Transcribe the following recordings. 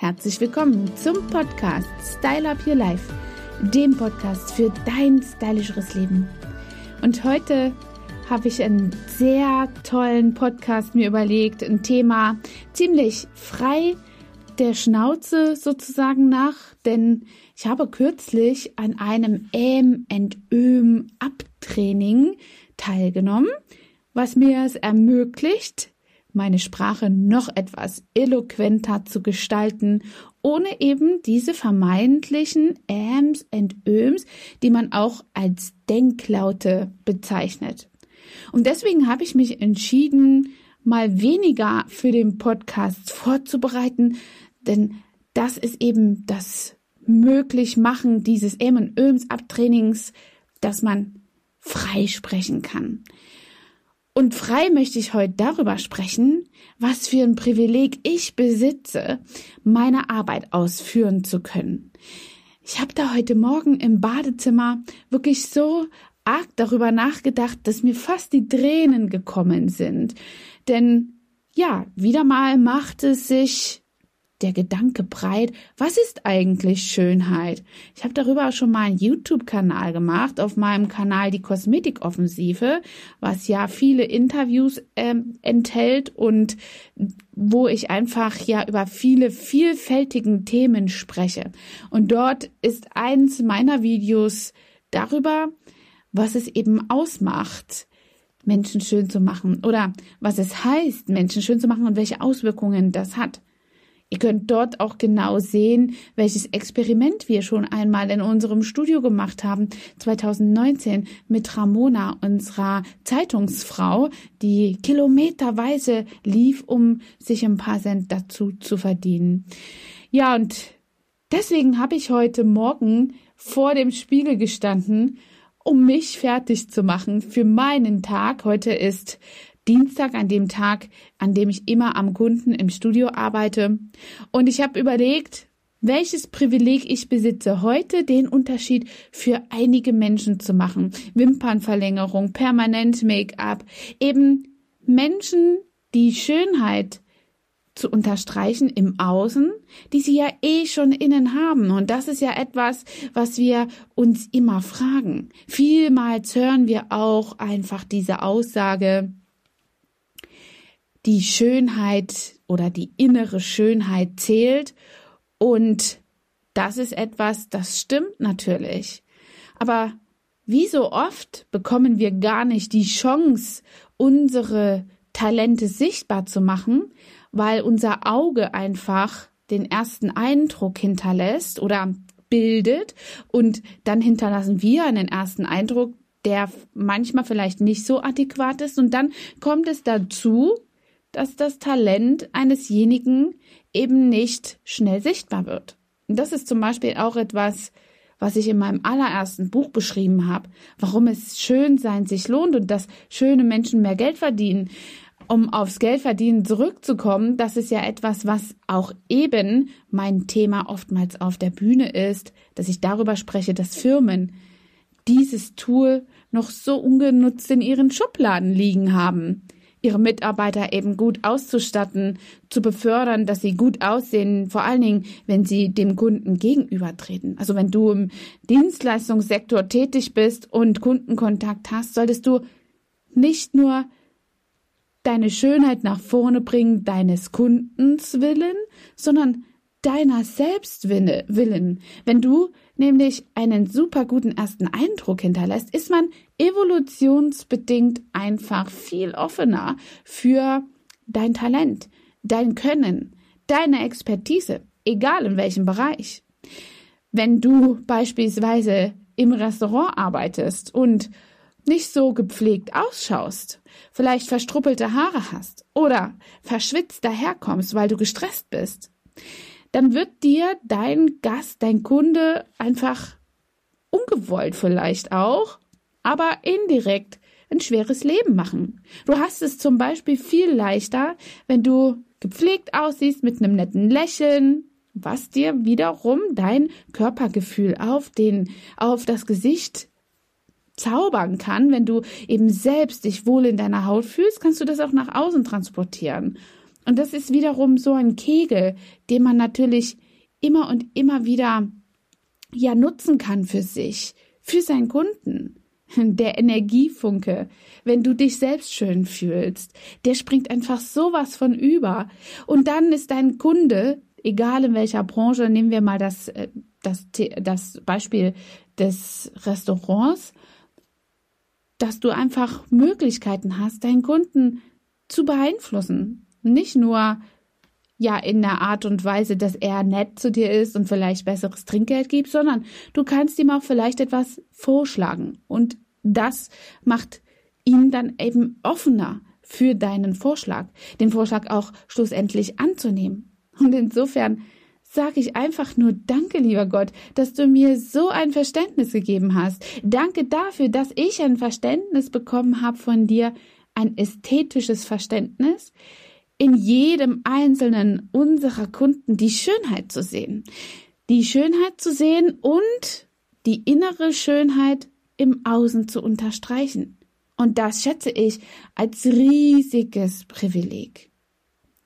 Herzlich willkommen zum Podcast Style Up Your Life, dem Podcast für dein stylischeres Leben. Und heute habe ich einen sehr tollen Podcast mir überlegt, ein Thema ziemlich frei der Schnauze sozusagen nach, denn ich habe kürzlich an einem Ähm and Öm Abtraining teilgenommen, was mir es ermöglicht, meine Sprache noch etwas eloquenter zu gestalten, ohne eben diese vermeintlichen Äms und Öms, die man auch als Denklaute bezeichnet. Und deswegen habe ich mich entschieden, mal weniger für den Podcast vorzubereiten, denn das ist eben das Möglichmachen dieses Äm und Öms Abtrainings, dass man frei sprechen kann. Und frei möchte ich heute darüber sprechen, was für ein Privileg ich besitze, meine Arbeit ausführen zu können. Ich habe da heute Morgen im Badezimmer wirklich so arg darüber nachgedacht, dass mir fast die Tränen gekommen sind. Denn ja, wieder mal macht es sich der Gedanke breit, was ist eigentlich Schönheit? Ich habe darüber auch schon mal einen YouTube-Kanal gemacht, auf meinem Kanal die Kosmetikoffensive, was ja viele Interviews äh, enthält und wo ich einfach ja über viele vielfältigen Themen spreche. Und dort ist eins meiner Videos darüber, was es eben ausmacht, Menschen schön zu machen oder was es heißt, Menschen schön zu machen und welche Auswirkungen das hat. Ihr könnt dort auch genau sehen, welches Experiment wir schon einmal in unserem Studio gemacht haben, 2019 mit Ramona, unserer Zeitungsfrau, die kilometerweise lief, um sich ein paar Cent dazu zu verdienen. Ja, und deswegen habe ich heute Morgen vor dem Spiegel gestanden, um mich fertig zu machen für meinen Tag. Heute ist Dienstag, an dem Tag, an dem ich immer am Kunden im Studio arbeite. Und ich habe überlegt, welches Privileg ich besitze, heute den Unterschied für einige Menschen zu machen. Wimpernverlängerung, permanent Make-up, eben Menschen, die Schönheit zu unterstreichen im Außen, die sie ja eh schon innen haben. Und das ist ja etwas, was wir uns immer fragen. Vielmals hören wir auch einfach diese Aussage, die Schönheit oder die innere Schönheit zählt. Und das ist etwas, das stimmt natürlich. Aber wie so oft bekommen wir gar nicht die Chance, unsere Talente sichtbar zu machen, weil unser Auge einfach den ersten Eindruck hinterlässt oder bildet und dann hinterlassen wir einen ersten Eindruck, der manchmal vielleicht nicht so adäquat ist und dann kommt es dazu, dass das Talent einesjenigen eben nicht schnell sichtbar wird. Und das ist zum Beispiel auch etwas, was ich in meinem allerersten Buch beschrieben habe, warum es schön sein sich lohnt und dass schöne Menschen mehr Geld verdienen. Um aufs Geldverdienen zurückzukommen, das ist ja etwas, was auch eben mein Thema oftmals auf der Bühne ist, dass ich darüber spreche, dass Firmen dieses Tool noch so ungenutzt in ihren Schubladen liegen haben ihre Mitarbeiter eben gut auszustatten, zu befördern, dass sie gut aussehen, vor allen Dingen, wenn sie dem Kunden gegenübertreten. Also wenn du im Dienstleistungssektor tätig bist und Kundenkontakt hast, solltest du nicht nur deine Schönheit nach vorne bringen, deines Kundens willen, sondern deiner Selbstwillen. Wenn du nämlich einen super guten ersten Eindruck hinterlässt, ist man evolutionsbedingt einfach viel offener für dein Talent, dein Können, deine Expertise, egal in welchem Bereich. Wenn du beispielsweise im Restaurant arbeitest und nicht so gepflegt ausschaust, vielleicht verstruppelte Haare hast oder verschwitzt daherkommst, weil du gestresst bist, dann wird dir dein Gast, dein Kunde einfach ungewollt vielleicht auch, aber indirekt ein schweres Leben machen. Du hast es zum Beispiel viel leichter, wenn du gepflegt aussiehst mit einem netten Lächeln, was dir wiederum dein Körpergefühl auf den, auf das Gesicht zaubern kann. Wenn du eben selbst dich wohl in deiner Haut fühlst, kannst du das auch nach außen transportieren. Und das ist wiederum so ein Kegel, den man natürlich immer und immer wieder ja nutzen kann für sich, für seinen Kunden. Der Energiefunke, wenn du dich selbst schön fühlst, der springt einfach sowas von über. Und dann ist dein Kunde, egal in welcher Branche, nehmen wir mal das, äh, das, das Beispiel des Restaurants, dass du einfach Möglichkeiten hast, deinen Kunden zu beeinflussen. Nicht nur ja in der Art und Weise, dass er nett zu dir ist und vielleicht besseres Trinkgeld gibt, sondern du kannst ihm auch vielleicht etwas vorschlagen und das macht ihn dann eben offener für deinen Vorschlag, den Vorschlag auch schlussendlich anzunehmen. Und insofern sage ich einfach nur Danke, lieber Gott, dass du mir so ein Verständnis gegeben hast. Danke dafür, dass ich ein Verständnis bekommen habe von dir, ein ästhetisches Verständnis, in jedem einzelnen unserer Kunden die Schönheit zu sehen. Die Schönheit zu sehen und die innere Schönheit im Außen zu unterstreichen. Und das schätze ich als riesiges Privileg.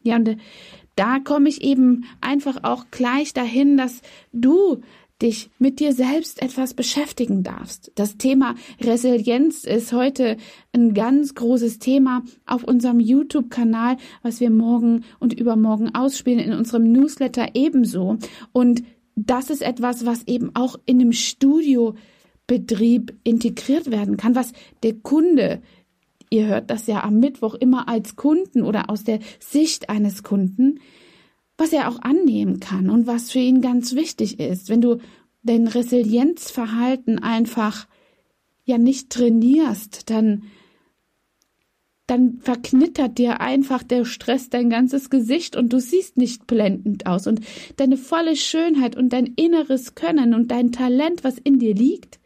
Ja, und da komme ich eben einfach auch gleich dahin, dass du dich mit dir selbst etwas beschäftigen darfst. Das Thema Resilienz ist heute ein ganz großes Thema auf unserem YouTube-Kanal, was wir morgen und übermorgen ausspielen, in unserem Newsletter ebenso. Und das ist etwas, was eben auch in einem Studiobetrieb integriert werden kann, was der Kunde Ihr hört das ja am Mittwoch immer als Kunden oder aus der Sicht eines Kunden was er auch annehmen kann und was für ihn ganz wichtig ist. Wenn du dein Resilienzverhalten einfach ja nicht trainierst, dann dann verknittert dir einfach der Stress dein ganzes Gesicht und du siehst nicht blendend aus und deine volle Schönheit und dein inneres Können und dein Talent, was in dir liegt,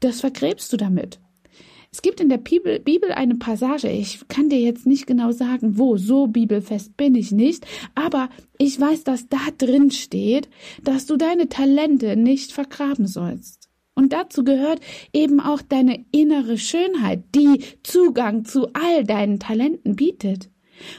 das vergräbst du damit. Es gibt in der Bibel, Bibel eine Passage, ich kann dir jetzt nicht genau sagen, wo, so bibelfest bin ich nicht, aber ich weiß, dass da drin steht, dass du deine Talente nicht vergraben sollst. Und dazu gehört eben auch deine innere Schönheit, die Zugang zu all deinen Talenten bietet.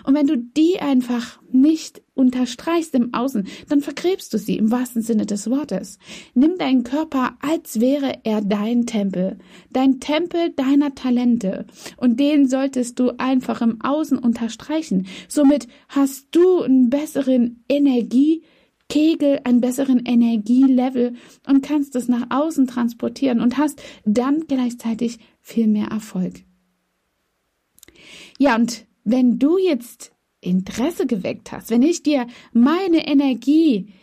Und wenn du die einfach nicht unterstreichst im Außen, dann vergräbst du sie im wahrsten Sinne des Wortes. Nimm deinen Körper, als wäre er dein Tempel, dein Tempel deiner Talente. Und den solltest du einfach im Außen unterstreichen. Somit hast du einen besseren Energiekegel, einen besseren Energielevel und kannst es nach außen transportieren und hast dann gleichzeitig viel mehr Erfolg. Ja, und wenn du jetzt Interesse geweckt hast, wenn ich dir meine Energie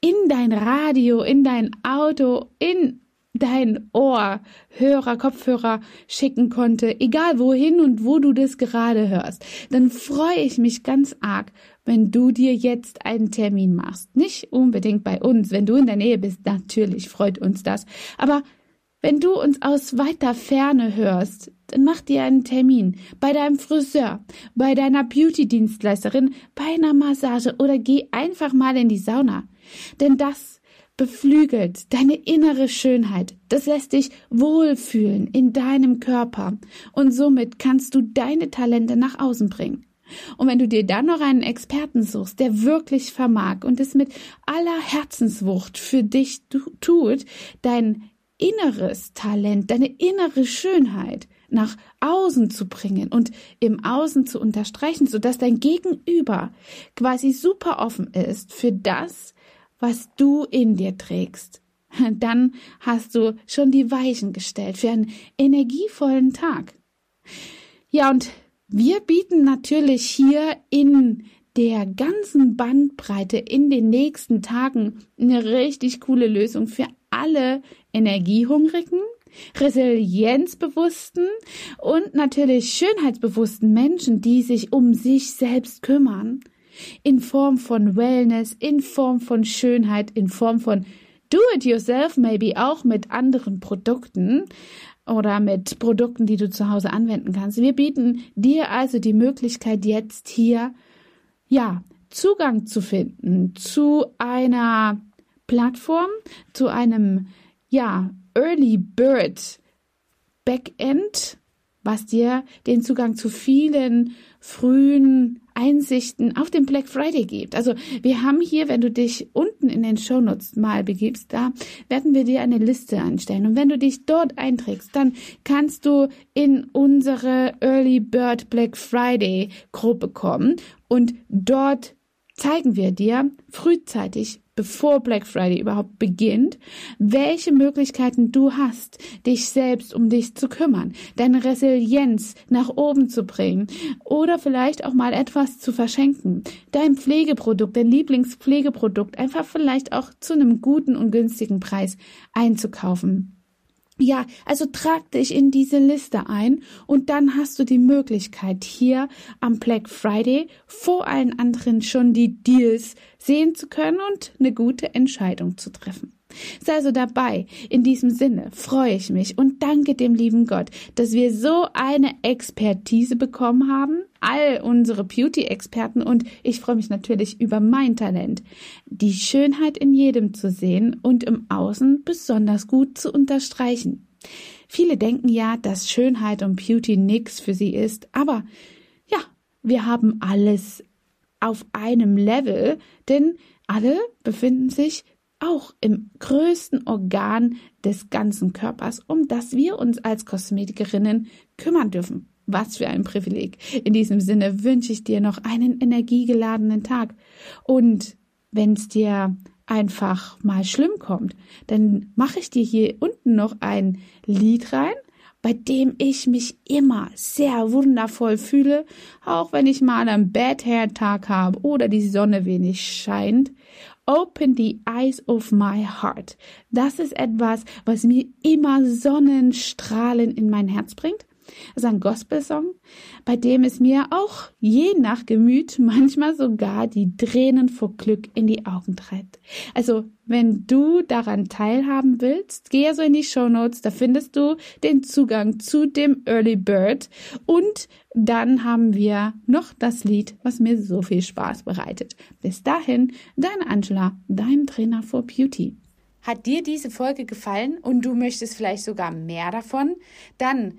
in dein Radio, in dein Auto, in dein Ohr, Hörer, Kopfhörer schicken konnte, egal wohin und wo du das gerade hörst, dann freue ich mich ganz arg, wenn du dir jetzt einen Termin machst. Nicht unbedingt bei uns, wenn du in der Nähe bist, natürlich freut uns das, aber wenn du uns aus weiter Ferne hörst, dann mach dir einen Termin bei deinem Friseur, bei deiner Beauty-Dienstleisterin, bei einer Massage oder geh einfach mal in die Sauna. Denn das beflügelt deine innere Schönheit. Das lässt dich wohlfühlen in deinem Körper und somit kannst du deine Talente nach außen bringen. Und wenn du dir dann noch einen Experten suchst, der wirklich vermag und es mit aller Herzenswucht für dich tut, dein inneres Talent, deine innere Schönheit nach außen zu bringen und im Außen zu unterstreichen, sodass dein Gegenüber quasi super offen ist für das, was du in dir trägst. Dann hast du schon die Weichen gestellt für einen energievollen Tag. Ja, und wir bieten natürlich hier in der ganzen Bandbreite in den nächsten Tagen eine richtig coole Lösung für alle energiehungrigen, resilienzbewussten und natürlich schönheitsbewussten Menschen, die sich um sich selbst kümmern, in Form von Wellness, in Form von Schönheit, in Form von Do-it-yourself, maybe auch mit anderen Produkten oder mit Produkten, die du zu Hause anwenden kannst. Wir bieten dir also die Möglichkeit, jetzt hier, ja, Zugang zu finden zu einer Plattform, zu einem ja, Early Bird Backend, was dir den Zugang zu vielen frühen Einsichten auf den Black Friday gibt. Also wir haben hier, wenn du dich unten in den Shownotes mal begibst, da werden wir dir eine Liste anstellen. Und wenn du dich dort einträgst, dann kannst du in unsere Early Bird Black Friday Gruppe kommen und dort zeigen wir dir frühzeitig, bevor Black Friday überhaupt beginnt, welche Möglichkeiten du hast, dich selbst um dich zu kümmern, deine Resilienz nach oben zu bringen oder vielleicht auch mal etwas zu verschenken, dein Pflegeprodukt, dein Lieblingspflegeprodukt einfach vielleicht auch zu einem guten und günstigen Preis einzukaufen. Ja, also trag dich in diese Liste ein und dann hast du die Möglichkeit, hier am Black Friday vor allen anderen schon die Deals sehen zu können und eine gute Entscheidung zu treffen. Sei also dabei. In diesem Sinne freue ich mich und danke dem lieben Gott, dass wir so eine Expertise bekommen haben, all unsere Beauty-Experten und ich freue mich natürlich über mein Talent, die Schönheit in jedem zu sehen und im Außen besonders gut zu unterstreichen. Viele denken ja, dass Schönheit und Beauty nix für sie ist, aber ja, wir haben alles auf einem Level, denn alle befinden sich auch im größten Organ des ganzen Körpers, um das wir uns als Kosmetikerinnen kümmern dürfen. Was für ein Privileg. In diesem Sinne wünsche ich dir noch einen energiegeladenen Tag. Und wenn es dir einfach mal schlimm kommt, dann mache ich dir hier unten noch ein Lied rein, bei dem ich mich immer sehr wundervoll fühle, auch wenn ich mal einen Bad Hair Tag habe oder die Sonne wenig scheint. Open the eyes of my heart. Das ist etwas, was mir immer Sonnenstrahlen in mein Herz bringt. Das ist ein Gospelsong, bei dem es mir auch je nach Gemüt manchmal sogar die Tränen vor Glück in die Augen treibt. Also, wenn du daran teilhaben willst, geh also in die Show Notes, da findest du den Zugang zu dem Early Bird und dann haben wir noch das Lied, was mir so viel Spaß bereitet. Bis dahin, deine Angela, dein Trainer for Beauty. Hat dir diese Folge gefallen und du möchtest vielleicht sogar mehr davon? Dann